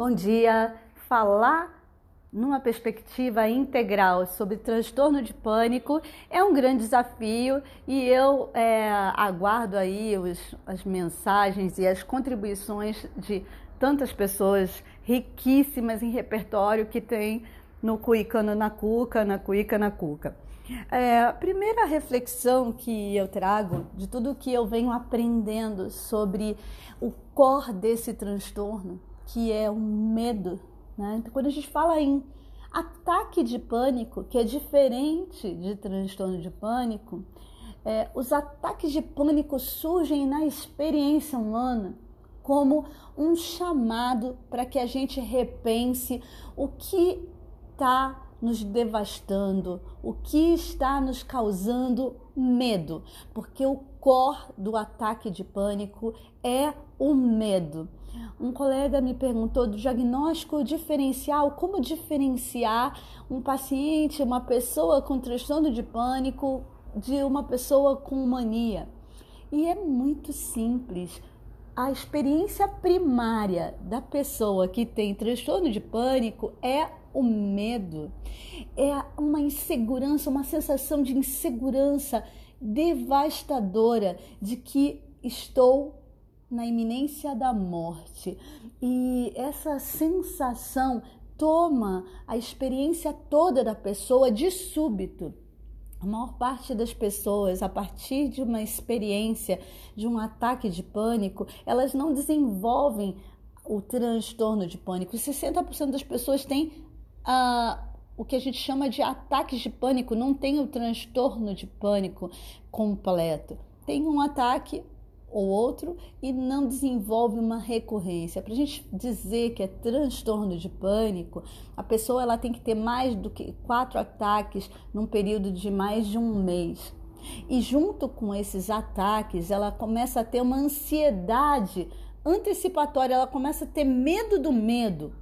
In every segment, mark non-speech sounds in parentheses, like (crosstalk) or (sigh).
Bom dia. Falar numa perspectiva integral sobre transtorno de pânico é um grande desafio e eu é, aguardo aí os, as mensagens e as contribuições de tantas pessoas riquíssimas em repertório que tem no Cuicano na Cuca, na Cuica na Cuca. É, a primeira reflexão que eu trago de tudo que eu venho aprendendo sobre o core desse transtorno que é o medo. Né? Então, quando a gente fala em ataque de pânico, que é diferente de transtorno de pânico, é, os ataques de pânico surgem na experiência humana como um chamado para que a gente repense o que está nos devastando, o que está nos causando medo, porque o core do ataque de pânico é o medo. Um colega me perguntou do diagnóstico diferencial, como diferenciar um paciente, uma pessoa com transtorno de pânico de uma pessoa com mania. E é muito simples. A experiência primária da pessoa que tem transtorno de pânico é o medo, é uma insegurança, uma sensação de insegurança devastadora de que estou na iminência da morte. E essa sensação toma a experiência toda da pessoa de súbito. A maior parte das pessoas, a partir de uma experiência, de um ataque de pânico, elas não desenvolvem o transtorno de pânico. 60% das pessoas têm ah, o que a gente chama de ataques de pânico, não tem o transtorno de pânico completo. Tem um ataque ou outro e não desenvolve uma recorrência. Para a gente dizer que é transtorno de pânico, a pessoa ela tem que ter mais do que quatro ataques num período de mais de um mês. E junto com esses ataques, ela começa a ter uma ansiedade antecipatória, ela começa a ter medo do medo.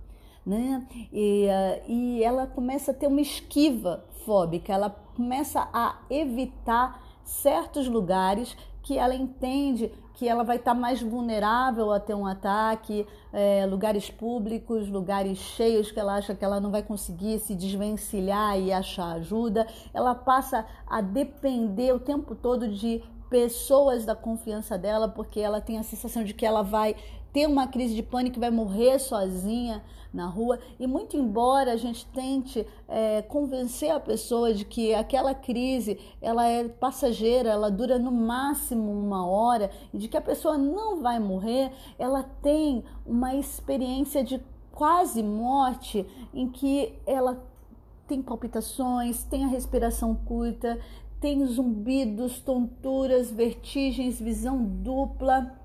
Né? E, uh, e ela começa a ter uma esquiva fóbica, ela começa a evitar certos lugares que ela entende que ela vai estar mais vulnerável a ter um ataque, é, lugares públicos, lugares cheios que ela acha que ela não vai conseguir se desvencilhar e achar ajuda. Ela passa a depender o tempo todo de pessoas da confiança dela, porque ela tem a sensação de que ela vai ter uma crise de pânico e vai morrer sozinha na rua. E muito embora a gente tente é, convencer a pessoa de que aquela crise ela é passageira, ela dura no máximo uma hora e de que a pessoa não vai morrer, ela tem uma experiência de quase morte em que ela tem palpitações, tem a respiração curta, tem zumbidos, tonturas, vertigens, visão dupla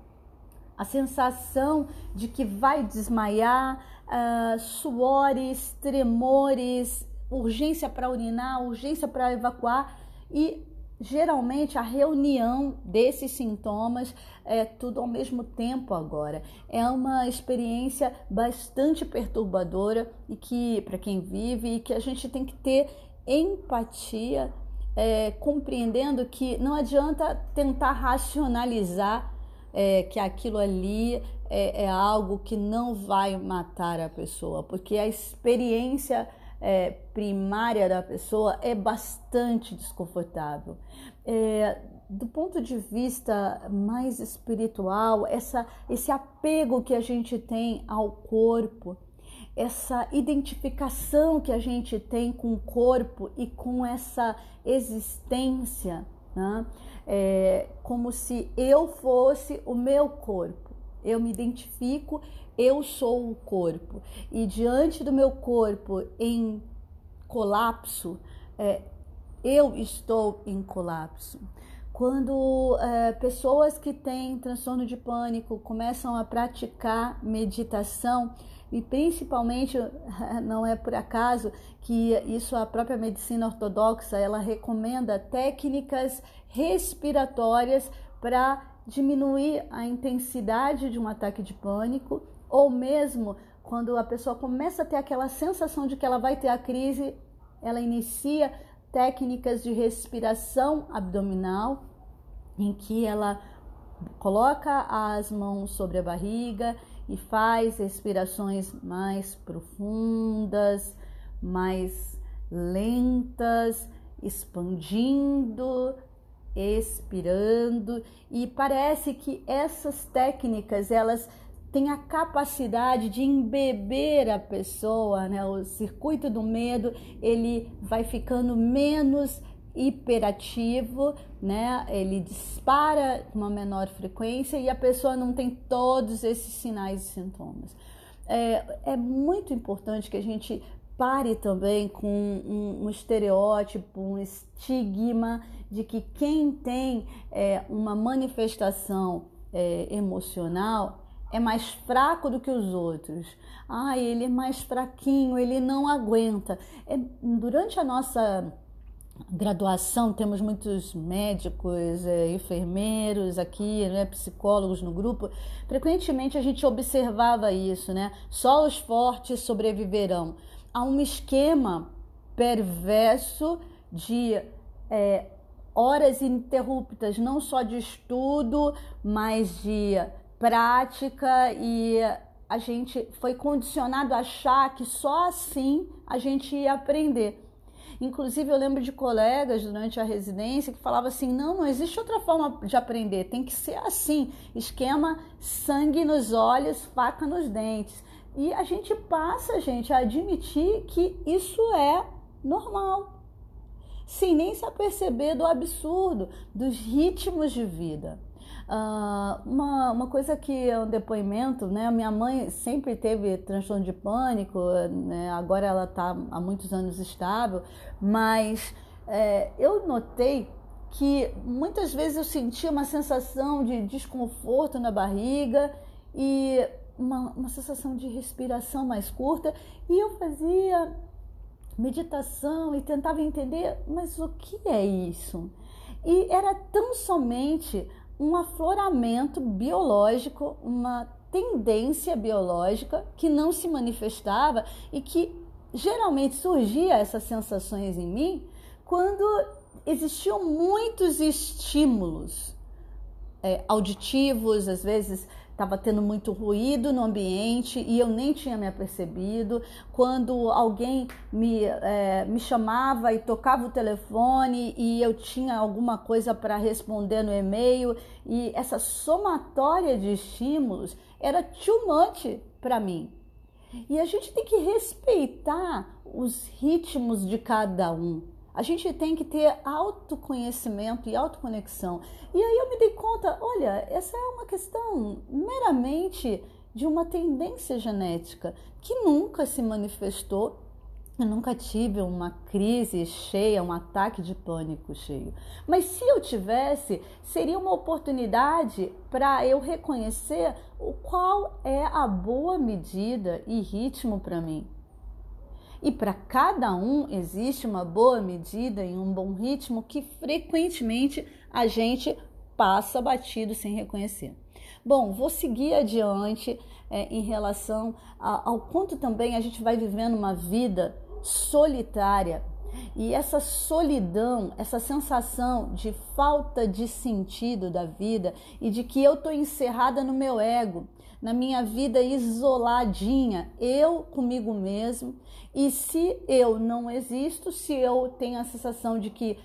a sensação de que vai desmaiar, uh, suores, tremores, urgência para urinar, urgência para evacuar e geralmente a reunião desses sintomas é tudo ao mesmo tempo agora. É uma experiência bastante perturbadora e que para quem vive e que a gente tem que ter empatia, é, compreendendo que não adianta tentar racionalizar é, que aquilo ali é, é, algo que não vai matar a pessoa, porque a experiência é, primária da pessoa é bastante desconfortável. É, do ponto de vista mais espiritual, essa, esse apego que a gente tem ao corpo, essa identificação que a gente tem com o corpo e com essa existência, né? é, como se eu fosse o meu corpo. Eu me identifico, eu sou o corpo. E diante do meu corpo em colapso, é, eu estou em colapso. Quando é, pessoas que têm transtorno de pânico começam a praticar meditação, e principalmente (laughs) não é por acaso que isso a própria medicina ortodoxa ela recomenda técnicas respiratórias para diminuir a intensidade de um ataque de pânico ou mesmo quando a pessoa começa a ter aquela sensação de que ela vai ter a crise, ela inicia técnicas de respiração abdominal em que ela coloca as mãos sobre a barriga e faz respirações mais profundas, mais lentas, expandindo, expirando e parece que essas técnicas elas têm a capacidade de embeber a pessoa, né? O circuito do medo ele vai ficando menos hiperativo, né? Ele dispara uma menor frequência e a pessoa não tem todos esses sinais e sintomas. É, é muito importante que a gente pare também com um, um estereótipo, um estigma de que quem tem é, uma manifestação é, emocional é mais fraco do que os outros. Ah, ele é mais fraquinho, ele não aguenta. É, durante a nossa graduação, temos muitos médicos, é, enfermeiros aqui, né, psicólogos no grupo. Frequentemente a gente observava isso, né? Só os fortes sobreviverão. Há um esquema perverso de é, horas ininterruptas, não só de estudo, mas de prática e a gente foi condicionado a achar que só assim a gente ia aprender. Inclusive, eu lembro de colegas durante a residência que falavam assim: não, não existe outra forma de aprender, tem que ser assim esquema sangue nos olhos, faca nos dentes. E a gente passa, gente, a admitir que isso é normal, sem nem se aperceber do absurdo, dos ritmos de vida. Uh, uma, uma coisa que é um depoimento, né? Minha mãe sempre teve transtorno de pânico, né? agora ela está há muitos anos estável, mas é, eu notei que muitas vezes eu sentia uma sensação de desconforto na barriga e uma, uma sensação de respiração mais curta, e eu fazia meditação e tentava entender, mas o que é isso? E era tão somente um afloramento biológico, uma tendência biológica que não se manifestava e que geralmente surgia essas sensações em mim quando existiam muitos estímulos é, auditivos, às vezes estava tendo muito ruído no ambiente e eu nem tinha me apercebido. Quando alguém me, é, me chamava e tocava o telefone e eu tinha alguma coisa para responder no e-mail, e essa somatória de estímulos era too much para mim. E a gente tem que respeitar os ritmos de cada um. A gente tem que ter autoconhecimento e autoconexão. E aí eu me dei conta, olha, essa é uma questão meramente de uma tendência genética que nunca se manifestou. Eu nunca tive uma crise cheia, um ataque de pânico cheio. Mas se eu tivesse, seria uma oportunidade para eu reconhecer o qual é a boa medida e ritmo para mim. E para cada um existe uma boa medida e um bom ritmo que frequentemente a gente passa batido sem reconhecer. Bom, vou seguir adiante é, em relação a, ao quanto também a gente vai vivendo uma vida solitária. E essa solidão, essa sensação de falta de sentido da vida e de que eu estou encerrada no meu ego, na minha vida isoladinha, eu comigo mesmo. E se eu não existo, se eu tenho a sensação de que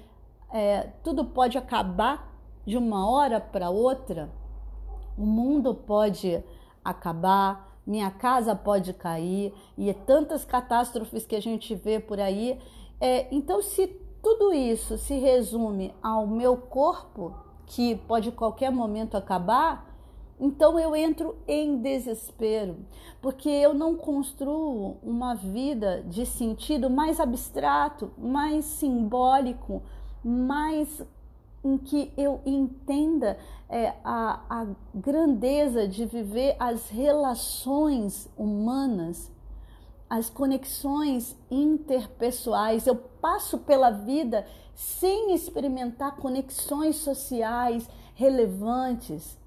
é, tudo pode acabar de uma hora para outra, o mundo pode acabar, minha casa pode cair e é tantas catástrofes que a gente vê por aí. É, então, se tudo isso se resume ao meu corpo, que pode qualquer momento acabar, então eu entro em desespero, porque eu não construo uma vida de sentido mais abstrato, mais simbólico, mais em que eu entenda é, a, a grandeza de viver as relações humanas, as conexões interpessoais. Eu passo pela vida sem experimentar conexões sociais relevantes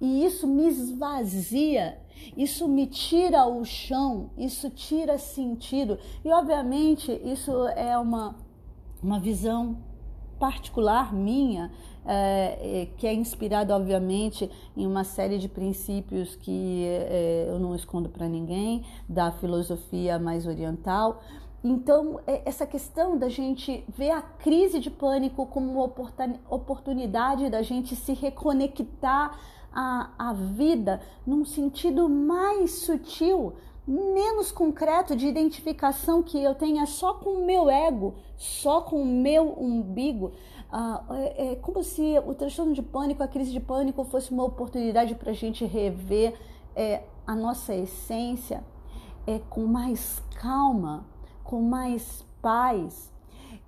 e isso me esvazia, isso me tira o chão, isso tira sentido. E obviamente isso é uma, uma visão particular minha, é, que é inspirado, obviamente, em uma série de princípios que é, eu não escondo para ninguém, da filosofia mais oriental. Então, essa questão da gente ver a crise de pânico como uma oportunidade da gente se reconectar à, à vida num sentido mais sutil, menos concreto de identificação que eu tenha só com o meu ego, só com o meu umbigo. Ah, é, é, como se o transtorno de pânico, a crise de pânico fosse uma oportunidade para a gente rever é, a nossa essência é, com mais calma, com mais paz.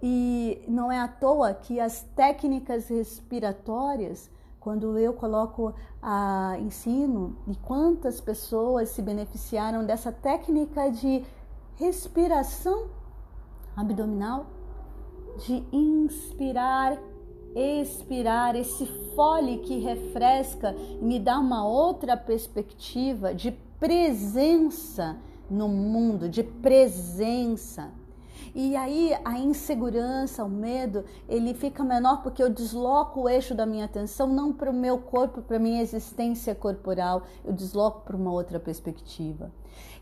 E não é à toa que as técnicas respiratórias quando eu coloco a ensino e quantas pessoas se beneficiaram dessa técnica de respiração abdominal, de inspirar, expirar, esse fole que refresca e me dá uma outra perspectiva de presença no mundo, de presença. E aí a insegurança, o medo, ele fica menor porque eu desloco o eixo da minha atenção não para o meu corpo, para minha existência corporal, eu desloco para uma outra perspectiva.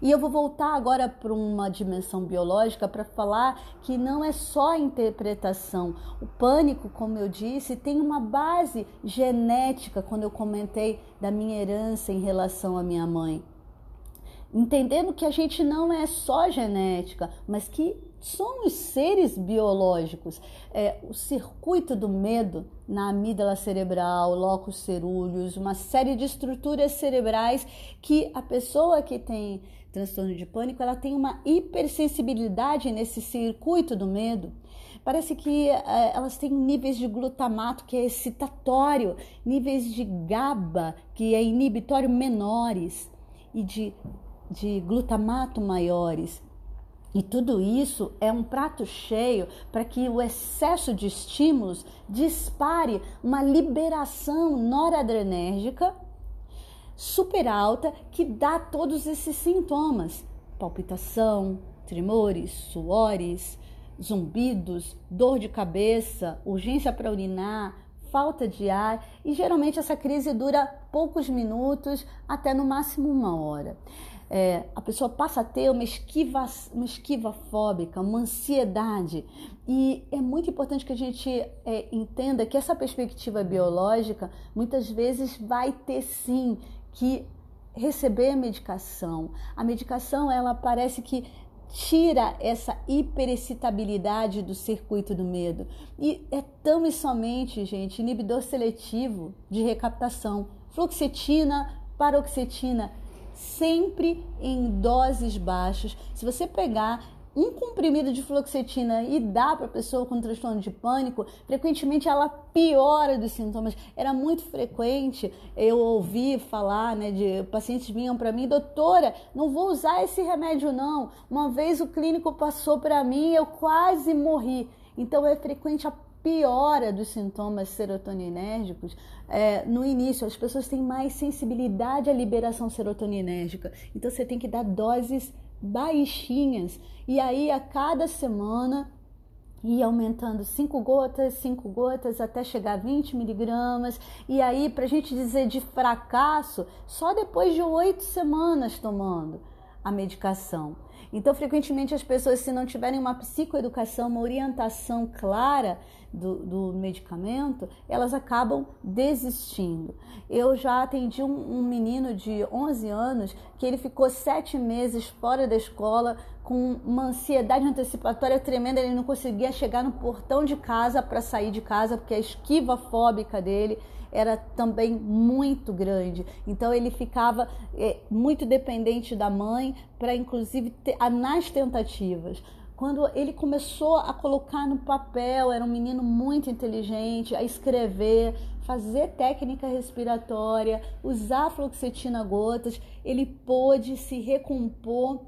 E eu vou voltar agora para uma dimensão biológica para falar que não é só a interpretação. O pânico, como eu disse, tem uma base genética, quando eu comentei da minha herança em relação à minha mãe entendendo que a gente não é só genética, mas que somos seres biológicos. É, o circuito do medo na amígdala cerebral, locus cerúleus, uma série de estruturas cerebrais que a pessoa que tem transtorno de pânico, ela tem uma hipersensibilidade nesse circuito do medo. Parece que é, elas têm níveis de glutamato que é excitatório, níveis de GABA que é inibitório menores e de, de glutamato maiores. E tudo isso é um prato cheio para que o excesso de estímulos dispare uma liberação noradrenérgica super alta que dá todos esses sintomas: palpitação, tremores, suores, zumbidos, dor de cabeça, urgência para urinar, falta de ar. E geralmente essa crise dura poucos minutos até no máximo uma hora é, a pessoa passa a ter uma esquiva, uma esquiva fóbica, uma ansiedade. E é muito importante que a gente é, entenda que essa perspectiva biológica muitas vezes vai ter sim que receber a medicação. A medicação, ela parece que tira essa hiperexcitabilidade do circuito do medo. E é tão e somente, gente, inibidor seletivo de recaptação. Fluoxetina, paroxetina, sempre em doses baixas. Se você pegar um comprimido de fluoxetina e dá para a pessoa com transtorno de pânico, frequentemente ela piora dos sintomas. Era muito frequente eu ouvir falar, né, de pacientes vinham para mim, doutora, não vou usar esse remédio não. Uma vez o clínico passou para mim, eu quase morri. Então é frequente a piora dos sintomas serotoninérgicos é, no início. As pessoas têm mais sensibilidade à liberação serotoninérgica. Então você tem que dar doses baixinhas. E aí a cada semana ir aumentando 5 gotas, 5 gotas, até chegar a 20 miligramas. E aí, para a gente dizer de fracasso, só depois de oito semanas tomando a medicação. Então, frequentemente, as pessoas, se não tiverem uma psicoeducação, uma orientação clara do, do medicamento, elas acabam desistindo. Eu já atendi um, um menino de 11 anos que ele ficou sete meses fora da escola com uma ansiedade antecipatória tremenda, ele não conseguia chegar no portão de casa para sair de casa, porque a esquiva fóbica dele era também muito grande. Então ele ficava é, muito dependente da mãe para inclusive ter, nas tentativas. Quando ele começou a colocar no papel, era um menino muito inteligente, a escrever, fazer técnica respiratória, usar fluoxetina gotas, ele pôde se recompor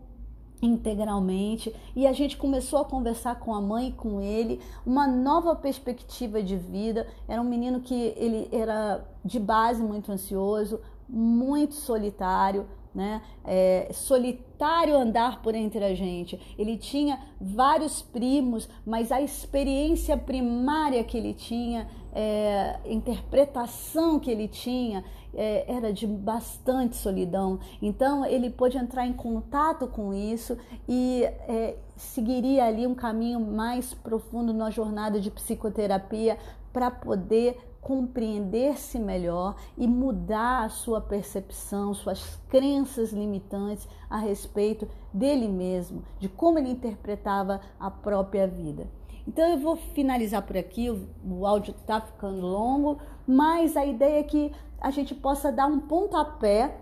integralmente e a gente começou a conversar com a mãe e com ele uma nova perspectiva de vida era um menino que ele era de base muito ansioso muito solitário né? É, solitário andar por entre a gente. Ele tinha vários primos, mas a experiência primária que ele tinha, é, interpretação que ele tinha, é, era de bastante solidão. Então ele pôde entrar em contato com isso e é, seguiria ali um caminho mais profundo na jornada de psicoterapia para poder compreender-se melhor e mudar a sua percepção, suas crenças limitantes a respeito dele mesmo, de como ele interpretava a própria vida. Então eu vou finalizar por aqui, o, áudio está ficando longo, mas a ideia é que a gente possa dar um pontapé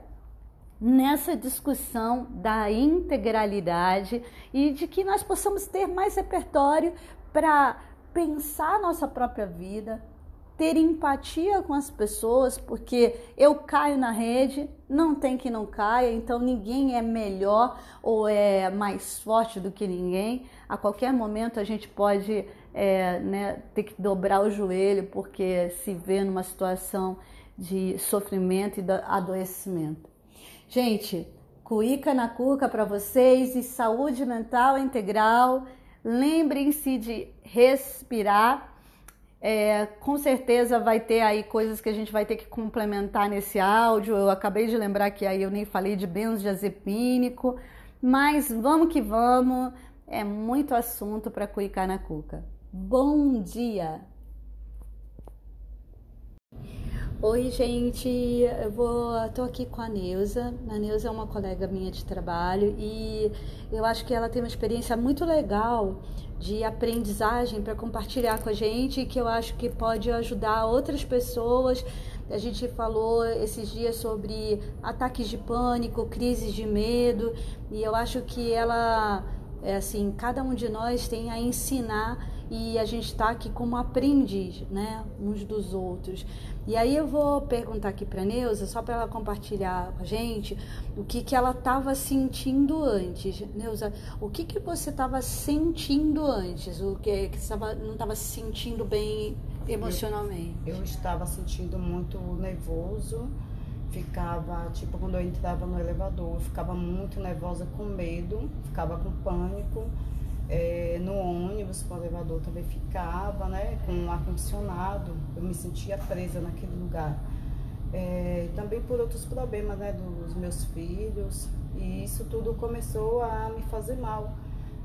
nessa discussão da integralidade e de que nós possamos ter mais repertório para pensar nossa própria vida, ter empatia com as pessoas, porque eu caio na rede, não tem que não caia, então ninguém é melhor ou é mais forte do que ninguém. A qualquer momento a gente pode é, né, ter que dobrar o joelho porque se vê numa situação de sofrimento e adoecimento. Gente, cuíca na cuca para vocês e saúde mental integral. Lembrem-se de respirar é, com certeza vai ter aí coisas que a gente vai ter que complementar nesse áudio. Eu acabei de lembrar que aí eu nem falei de benzodiazepínico, mas vamos que vamos. É muito assunto para cuicar na cuca. Bom dia! Oi, gente. Eu vou, tô aqui com a Neuza. A Neuza é uma colega minha de trabalho e eu acho que ela tem uma experiência muito legal de aprendizagem para compartilhar com a gente que eu acho que pode ajudar outras pessoas. A gente falou esses dias sobre ataques de pânico, crises de medo, e eu acho que ela, é assim, cada um de nós tem a ensinar e a gente está aqui como aprendiz, né, uns dos outros. E aí eu vou perguntar aqui para Neuza, só para ela compartilhar com a gente o que, que ela estava sentindo antes. Neuza, o que, que você estava sentindo antes? O que, que você não estava se sentindo bem emocionalmente? Eu, eu estava sentindo muito nervoso, ficava, tipo, quando eu entrava no elevador, eu ficava muito nervosa com medo, ficava com pânico é, no ônibus, com o elevador também ficava, né? Com ar-condicionado, eu me sentia presa naquele lugar. É, também por outros problemas, né? Dos meus filhos. E isso tudo começou a me fazer mal.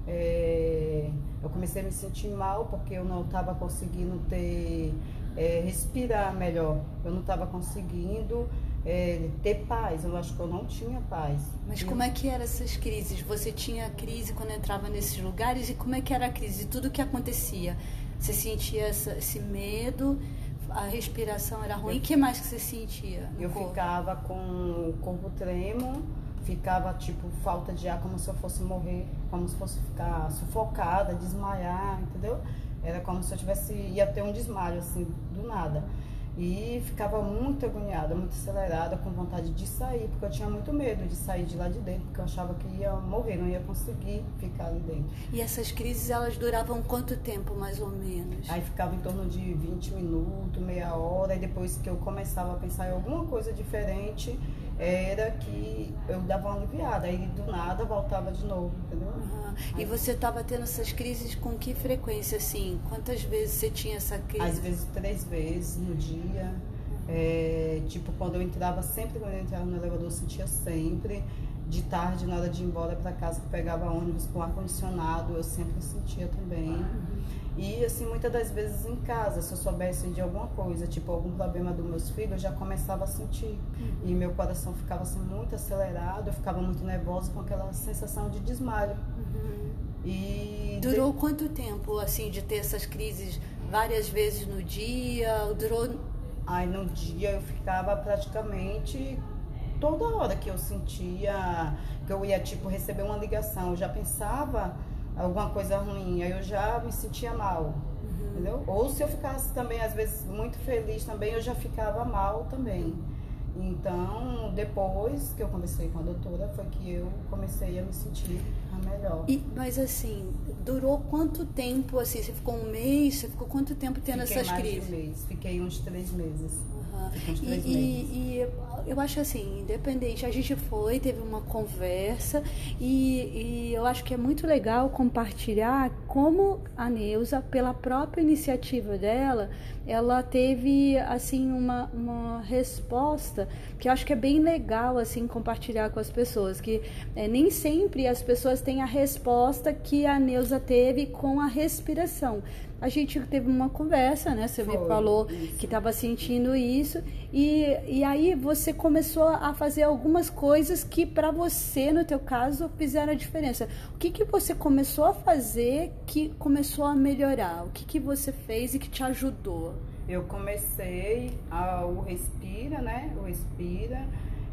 É, eu comecei a me sentir mal porque eu não estava conseguindo ter, é, respirar melhor. Eu não estava conseguindo é, ter paz. Eu acho que eu não tinha paz. Mas como é que eram essas crises? Você tinha crise quando entrava nesses lugares e como é que era a crise? Tudo que acontecia? Você sentia essa, esse medo? A respiração era ruim? O que mais que você sentia? eu corpo? ficava com o corpo tremo, ficava tipo falta de ar, como se eu fosse morrer, como se fosse ficar sufocada, desmaiar, entendeu? Era como se eu tivesse ia ter um desmaio assim do nada. E ficava muito agoniada, muito acelerada, com vontade de sair, porque eu tinha muito medo de sair de lá de dentro, porque eu achava que ia morrer, não ia conseguir ficar ali dentro. E essas crises, elas duravam quanto tempo, mais ou menos? Aí ficava em torno de 20 minutos, meia hora, e depois que eu começava a pensar em alguma coisa diferente, era que eu dava uma aliviada, aí do nada voltava de novo, entendeu? Uhum. E você estava tendo essas crises com que frequência, assim? Quantas vezes você tinha essa crise? Às vezes três vezes no dia. É, tipo, quando eu entrava, sempre quando eu entrava no elevador, eu sentia sempre. De tarde, na hora de ir embora para casa, que pegava ônibus com ar-condicionado, eu sempre sentia também. Uhum. E assim, muitas das vezes em casa, se eu soubesse de alguma coisa, tipo algum problema dos meus filhos, eu já começava a sentir. Uhum. E meu coração ficava assim muito acelerado, eu ficava muito nervosa com aquela sensação de desmaio. Uhum. E durou de... quanto tempo assim de ter essas crises várias vezes no dia? Durou Aí no dia eu ficava praticamente toda hora que eu sentia que eu ia tipo receber uma ligação, eu já pensava alguma coisa ruim, aí eu já me sentia mal. Uhum. Entendeu? Ou se eu ficasse também, às vezes, muito feliz também, eu já ficava mal também. Então, depois que eu conversei com a doutora, foi que eu comecei a me sentir melhor. E, mas assim, durou quanto tempo, assim, você ficou um mês, você ficou quanto tempo tendo Fiquei essas mais crises? De um mês. Fiquei uns três meses. Ficou uns E, três e- meses. e eu acho assim, independente, a gente foi, teve uma conversa e, e eu acho que é muito legal compartilhar como a Neuza, pela própria iniciativa dela, ela teve assim uma, uma resposta que eu acho que é bem legal assim compartilhar com as pessoas, que eh, nem sempre as pessoas têm a resposta que a Neuza teve com a respiração. A gente teve uma conversa, né? Você me Foi, falou isso. que estava sentindo isso e, e aí você começou a fazer algumas coisas que para você, no teu caso, fizeram a diferença. O que que você começou a fazer que começou a melhorar? O que que você fez e que te ajudou? Eu comecei a, o Respira, né? O Respira.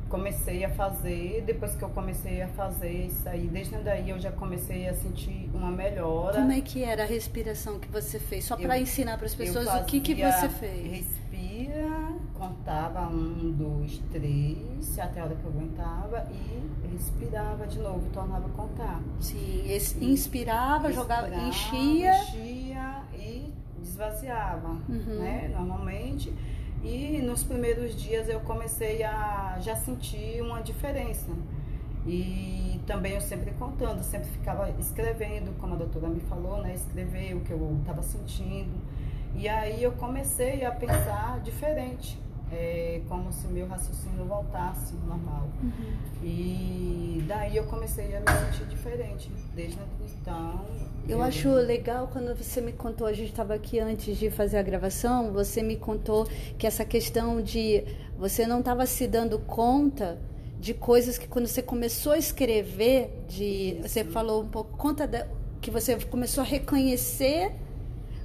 Comecei a fazer, depois que eu comecei a fazer isso aí, desde daí eu já comecei a sentir uma melhora. Como é que era a respiração que você fez? Só para ensinar para as pessoas o que que você fez. Respira, contava um, dois, três, até a hora que eu aguentava e respirava de novo, tornava a contar. Sim, inspirava, jogava, enchia. enchia e esvaziava, Uhum. né? Normalmente. E nos primeiros dias eu comecei a já sentir uma diferença. E também eu sempre contando, sempre ficava escrevendo, como a doutora me falou, né? Escrever o que eu estava sentindo. E aí eu comecei a pensar diferente, é, como se meu raciocínio voltasse ao normal. Uhum. E daí eu comecei a me sentir diferente. Desde então. Eu acho legal quando você me contou, a gente estava aqui antes de fazer a gravação, você me contou que essa questão de você não estava se dando conta de coisas que quando você começou a escrever, de Isso. você falou um pouco conta da, que você começou a reconhecer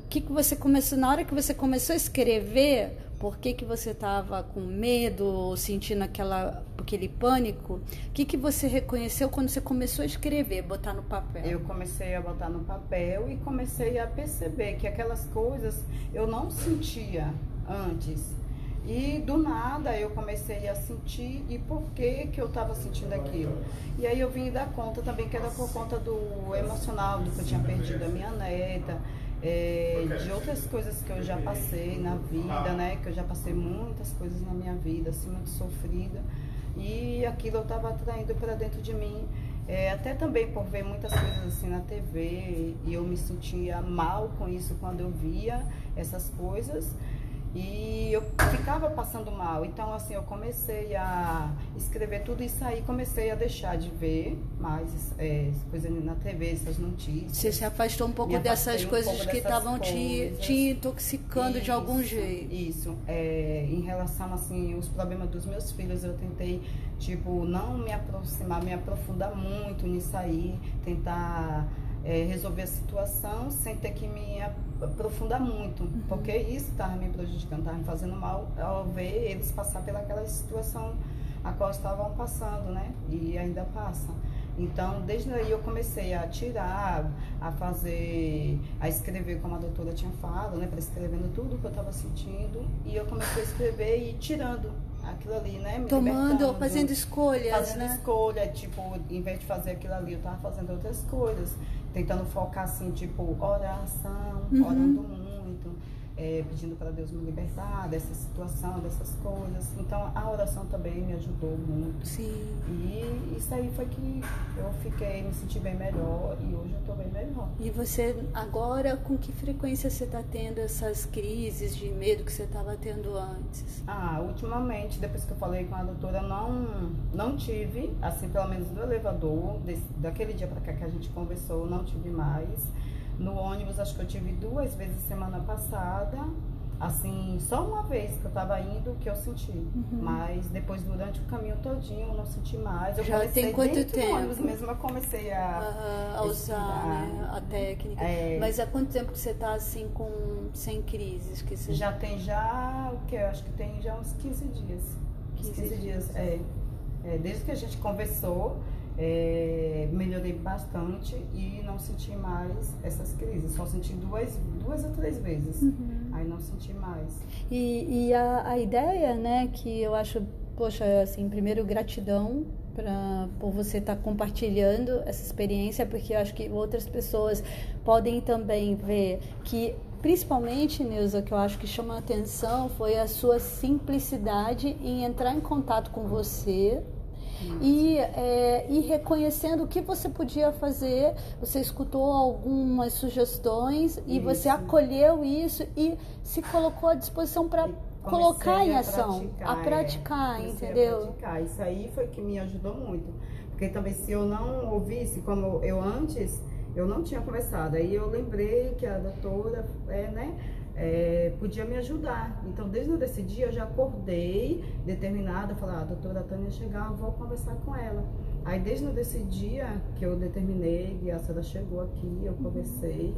o que, que você começou na hora que você começou a escrever, por que, que você estava com medo, sentindo aquela aquele pânico, o que, que você reconheceu quando você começou a escrever, botar no papel? Eu comecei a botar no papel e comecei a perceber que aquelas coisas eu não sentia antes. E do nada eu comecei a sentir e por que que eu estava sentindo aquilo. E aí eu vim dar conta também que era por conta do emocional, do que eu tinha perdido a minha neta, é, de outras coisas que eu já passei na vida, né? Que eu já passei muitas coisas na minha vida, assim, muito sofrida. E aquilo eu estava atraindo para dentro de mim. É, até também por ver muitas coisas assim na TV e eu me sentia mal com isso quando eu via essas coisas e eu ficava passando mal. Então, assim, eu comecei a escrever tudo isso aí, comecei a deixar de ver mais é, coisas na TV, essas notícias. Você se afastou um pouco dessas um coisas pouco que estavam te, te intoxicando de algum Isso, jeito. Isso. É, em relação, assim, os problemas dos meus filhos, eu tentei, tipo, não me aproximar, me aprofundar muito nisso aí, tentar é, resolver a situação sem ter que me ap- aprofundar muito, Uhum. porque isso estava me prejudicando, estava me fazendo mal ao ver eles passar pelaquela situação a qual estavam passando, né? E ainda passa. Então, desde aí eu comecei a tirar, a fazer, a escrever como a doutora tinha falado, né? Para escrevendo tudo que eu estava sentindo. E eu comecei a escrever e tirando aquilo ali, né? Me Tomando, fazendo escolhas, fazendo né? escolha, tipo, em vez de fazer aquilo ali, eu tava fazendo outras coisas, tentando focar assim, tipo, oração, Uhum. orando muito, é, pedindo para Deus me libertar dessa situação, dessas coisas. Então a oração também me ajudou muito. Sim. E isso aí foi que eu fiquei, me senti bem melhor e hoje eu tô bem melhor. E você agora, com que frequência você está tendo essas crises de medo que você estava tendo antes? Ah, ultimamente, depois que eu falei com a doutora, não, não tive, assim, pelo menos no elevador, desse- daquele dia pra cá que a gente conversou, não tive mais. No ônibus, acho que eu tive duas vezes semana passada. Assim, só uma vez que eu tava indo que eu senti. Uhum. Mas depois, durante o caminho todinho, eu não senti mais. Eu Já comecei tem quanto tempo? ônibus mesmo, eu comecei a... Ah, a usar né, a técnica. É. Mas há quanto tempo que você está assim com sem crises? Que você... Já tem já, o que? Eu acho que tem já uns 15 dias. Uns 15 15, dias. dias, é. É, Desde que a gente conversou, é, melhorei bastante e não senti mais essas crises. Só senti duas, duas ou três vezes. Uhum. Aí não senti mais. E, e a, a ideia, né, que eu acho, poxa, assim, primeiro gratidão pra, por você estar compartilhando essa experiência, porque eu acho que outras pessoas podem também ver que principalmente, Neuza, que eu acho que chama a atenção foi a sua simplicidade em entrar em contato com você, e, é, e reconhecendo o que você podia fazer, você escutou algumas sugestões e isso. você acolheu isso e se colocou à disposição para colocar em ação, praticar, a praticar, é, entendeu? A praticar. Isso aí foi que me ajudou muito. Porque talvez se eu não ouvisse, como eu antes, eu não tinha conversado. Aí eu lembrei que a doutora, é, né? É, podia me ajudar. Então, desde esse dia, eu já acordei determinada, falei, ah, a doutora Tânia chegar, eu vou conversar com ela. Aí, desde esse dia que eu determinei, e a senhora chegou aqui, eu conversei,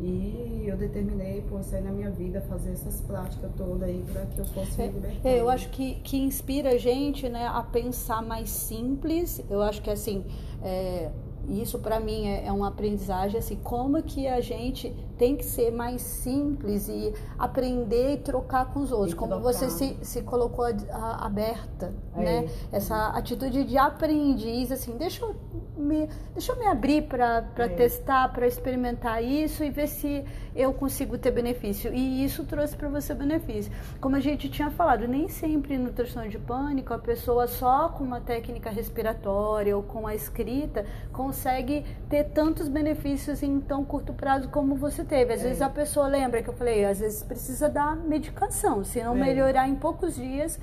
e eu determinei, por aí na minha vida, fazer essas práticas todas aí para que eu fosse me libertar. É, eu acho que, que inspira a gente né, a pensar mais simples. Eu acho que, assim, é, isso para mim é, é uma aprendizagem, assim, como que a gente tem que ser mais simples e aprender e trocar com os outros. Como você se, se colocou a, aberta, é. né? Essa atitude de aprendiz, assim, deixa eu me, deixa eu me abrir para é. testar, para experimentar isso e ver se eu consigo ter benefício. E isso trouxe para você benefício. Como a gente tinha falado, nem sempre no transtorno de pânico a pessoa só com uma técnica respiratória ou com a escrita consegue ter tantos benefícios em tão curto prazo como você teve. Às é. vezes a pessoa lembra que eu falei, às vezes precisa dar medicação. Se não é. melhorar em poucos dias,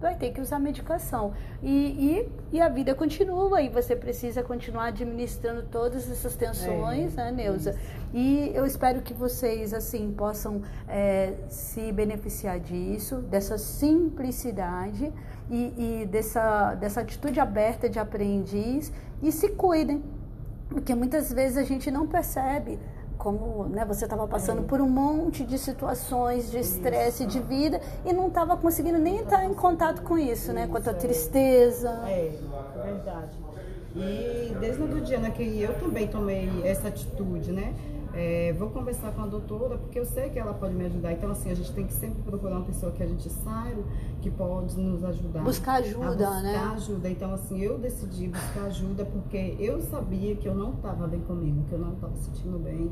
vai ter que usar medicação. E, e, e, a vida continua e você precisa continuar administrando todas essas tensões, é, né, Neuza? Isso. E eu espero que vocês, assim, possam é, se beneficiar disso, dessa simplicidade e, e dessa, dessa atitude aberta de aprendiz e se cuidem. Porque muitas vezes a gente não percebe como né, você estava passando é. por um monte de situações de estresse de vida e não estava conseguindo nem estar em contato com isso, né? Com a tua é. tristeza. É, verdade. E desde o dia né, que eu também tomei essa atitude, né? É, vou conversar com a doutora, porque eu sei que ela pode me ajudar. Então, assim, a gente tem que sempre procurar uma pessoa que a gente saiba, que pode nos ajudar. Buscar ajuda, buscar né? Buscar ajuda. Então, assim, eu decidi buscar ajuda porque eu sabia que eu não estava bem comigo, que eu não estava sentindo bem.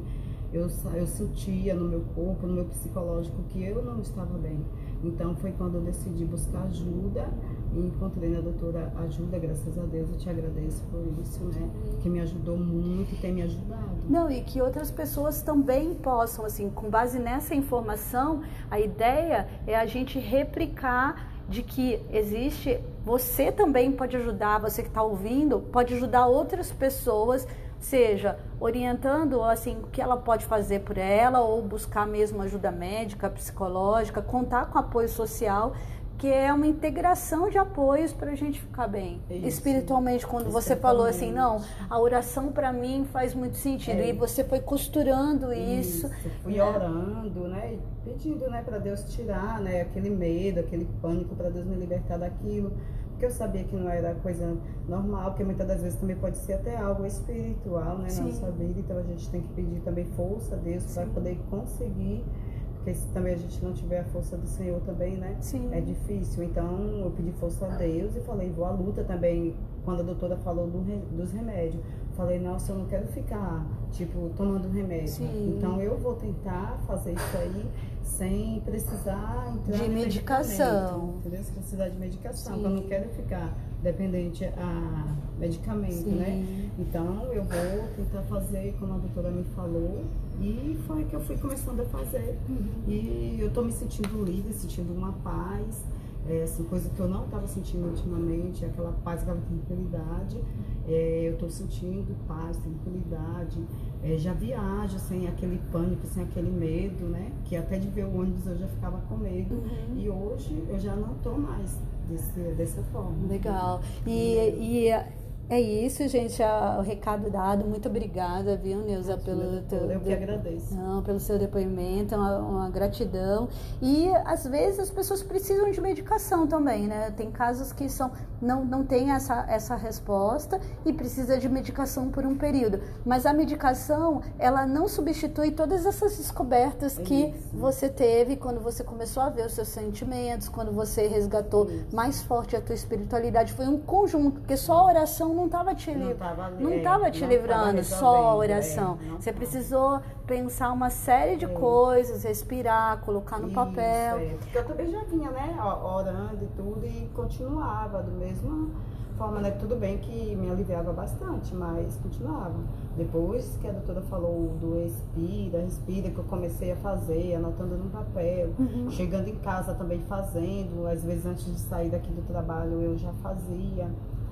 Eu, eu sentia no meu corpo, no meu psicológico, que eu não estava bem. Então, foi quando eu decidi buscar ajuda encontrei na doutora ajuda, graças a Deus, eu te agradeço por isso, né? Que me ajudou muito e tem me ajudado. Não, e que outras pessoas também possam, assim, com base nessa informação, a ideia é a gente replicar de que existe, você também pode ajudar, você que está ouvindo, pode ajudar outras pessoas, seja orientando assim o que ela pode fazer por ela ou buscar mesmo ajuda médica, psicológica, contar com apoio social que é uma integração de apoios para a gente ficar bem Isso. espiritualmente. Quando você falou assim, não, a oração para mim faz muito sentido é. e você foi costurando isso. isso. Fui orando, né, pedindo, né, para Deus tirar, né, aquele medo, aquele pânico, para Deus me libertar daquilo. Porque eu sabia que não era coisa normal, porque muitas das vezes também pode ser até algo espiritual, né, na nossa vida. Então a gente tem que pedir também força a Deus para poder conseguir porque se também a gente não tiver a força do Senhor também, né? Sim. É difícil. Então eu pedi força a Deus e falei, vou à luta também. Quando a doutora falou do, dos remédios, falei, nossa, eu não quero ficar, tipo, tomando remédio. Sim. Então eu vou tentar fazer isso aí sem precisar entrar de medicação. Entendeu? Sem precisar de medicação. Sim. Eu não quero ficar dependente a medicamento, Sim. né? Então eu vou tentar fazer como a doutora me falou e foi que eu fui começando a fazer. Uhum. E eu tô me sentindo livre, sentindo uma paz, é, assim, coisa que eu não estava sentindo ultimamente, aquela paz, aquela tranquilidade. É, eu estou sentindo paz, tranquilidade. É, já viajo sem aquele pânico, sem aquele medo, né? Que até de ver o ônibus eu já ficava com medo. Uhum. E hoje eu já não estou mais desse, dessa forma. Legal. E, e é isso, gente. O recado dado. Muito obrigada, viu, Neuza, pelo teu. Eu que agradeço. Não, pelo seu depoimento, uma, uma, gratidão. E às vezes as pessoas precisam de medicação também, né? Tem casos que são não, não tem essa, essa resposta e precisa de medicação por um período. Mas a medicação, ela não substitui todas essas descobertas é que isso. você teve quando você começou a ver os seus sentimentos, quando você resgatou isso. mais forte a tua espiritualidade. Foi um conjunto, porque só a oração não estava te, li... não tava te não livrando só a oração. é, Você precisou pensar uma série de É. coisas, respirar, colocar no Isso, papel. é. Porque eu também já vinha, né, orando e tudo, e continuava da mesma forma, né? Tudo bem que me aliviava bastante, mas continuava. Depois que a doutora falou do expira, respira, que eu comecei a fazer, anotando no papel, Uhum. chegando em casa também fazendo, às vezes antes de sair daqui do trabalho eu já fazia.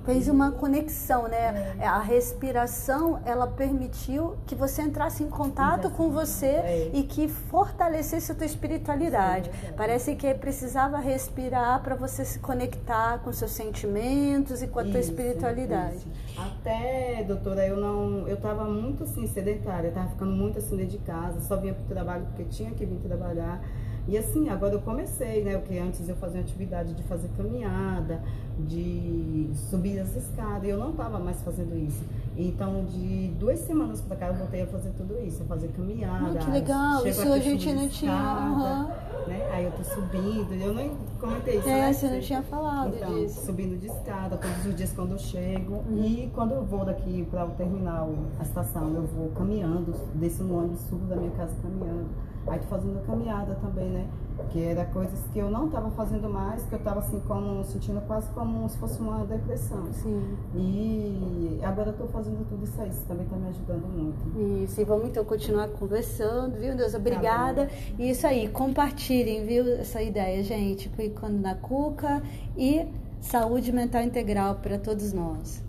Fez uma conexão, né? A respiração, ela permitiu que você entrasse em contato com você É. e que fortalecesse a tua espiritualidade. Sim, é. Parece que precisava respirar para você se conectar com seus sentimentos e com a tua Isso, espiritualidade. isso. Até, doutora, eu não. Eu tava muito assim, sedentária, tava ficando muito assim dentro de casa, só vinha pro trabalho porque tinha que vir trabalhar. E assim, agora eu comecei, né? Porque antes eu fazia atividade de fazer caminhada, de subir as escadas, e eu não tava mais fazendo isso. Então, de duas semanas pra cá, eu voltei a fazer tudo isso, a fazer caminhada. Ah, que legal, isso aqui a gente não tinha, escada, aham. né? Aí eu tô subindo, eu nem comentei isso, É, né? você não tinha falado Então, disso. subindo de escada todos os dias quando eu chego. Uhum. E quando eu vou daqui para o terminal, a estação, eu vou caminhando, desço no ônibus, subo da minha casa caminhando. Aí tô fazendo caminhada também, né? Que era coisas que eu não estava fazendo mais, que eu estava assim, como, sentindo quase como se fosse uma depressão. Sim. E agora eu tô fazendo tudo isso aí, isso também tá me ajudando muito. Isso, e vamos então continuar conversando, viu, Deus? Obrigada. E isso aí, compartilhem, viu, essa ideia, gente. Ficando na Cuca e saúde mental integral para todos nós.